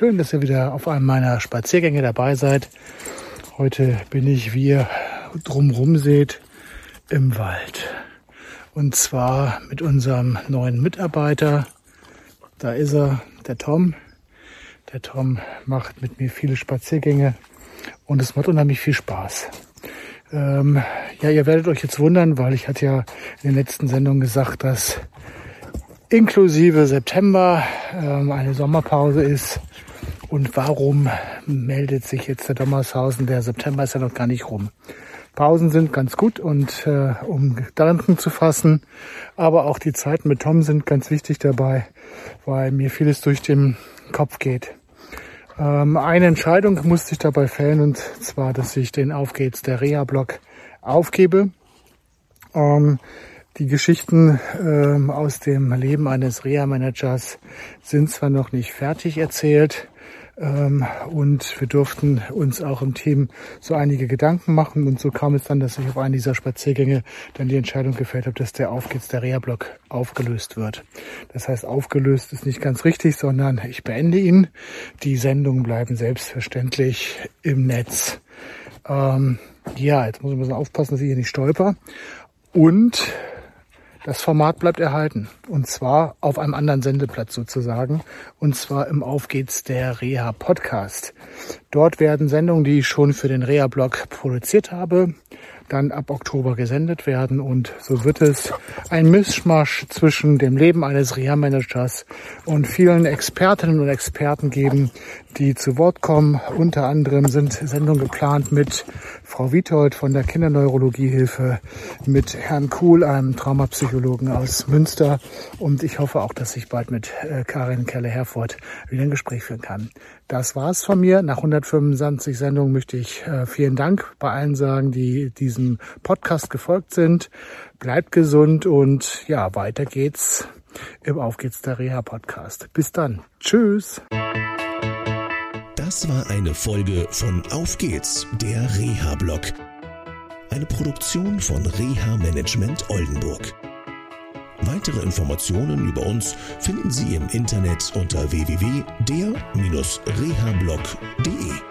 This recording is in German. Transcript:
schön, dass ihr wieder auf einem meiner Spaziergänge dabei seid. Heute bin ich, wie ihr drumrum seht, im Wald. Und zwar mit unserem neuen Mitarbeiter. Da ist er, der Tom. Der Tom macht mit mir viele Spaziergänge und es macht unheimlich viel Spaß. Ähm, ja, ihr werdet euch jetzt wundern, weil ich hatte ja in den letzten Sendungen gesagt, dass inklusive September ähm, eine Sommerpause ist. Und warum meldet sich jetzt der Dommershausen? Der September ist ja noch gar nicht rum. Pausen sind ganz gut und äh, um Gedanken zu fassen, aber auch die Zeiten mit Tom sind ganz wichtig dabei, weil mir vieles durch den Kopf geht. Ähm, eine Entscheidung musste ich dabei fällen und zwar, dass ich den Auf geht's der Reha-Blog aufgebe. Ähm, die Geschichten ähm, aus dem Leben eines Reha-Managers sind zwar noch nicht fertig erzählt ähm, und wir durften uns auch im Team so einige Gedanken machen und so kam es dann, dass ich auf einen dieser Spaziergänge dann die Entscheidung gefällt habe, dass der Auf geht's der Reha-Block aufgelöst wird. Das heißt, aufgelöst ist nicht ganz richtig, sondern ich beende ihn. Die Sendungen bleiben selbstverständlich im Netz. Ähm, ja, jetzt muss ich ein bisschen aufpassen, dass ich hier nicht stolper. Und das Format bleibt erhalten. Und zwar auf einem anderen Sendeplatz sozusagen. Und zwar im Auf geht's der Reha Podcast. Dort werden Sendungen, die ich schon für den Reha Blog produziert habe, dann ab Oktober gesendet werden. Und so wird es ein Mischmasch zwischen dem Leben eines Reha-Managers und vielen Expertinnen und Experten geben, die zu Wort kommen. Unter anderem sind Sendungen geplant mit Frau Witold von der Kinderneurologiehilfe, mit Herrn Kuhl, einem Traumapsychologen aus Münster. Und ich hoffe auch, dass ich bald mit äh, Karin Kelle-Herford wieder ein Gespräch führen kann. Das war's von mir. Nach 125 Sendungen möchte ich äh, vielen Dank bei allen sagen, die diesem Podcast gefolgt sind. Bleibt gesund und ja, weiter geht's im Auf geht's der Reha Podcast. Bis dann. Tschüss. Das war eine Folge von Auf geht's, der Reha-Blog. Eine Produktion von Reha Management Oldenburg. Weitere Informationen über uns finden Sie im Internet unter www.der-rehablog.de.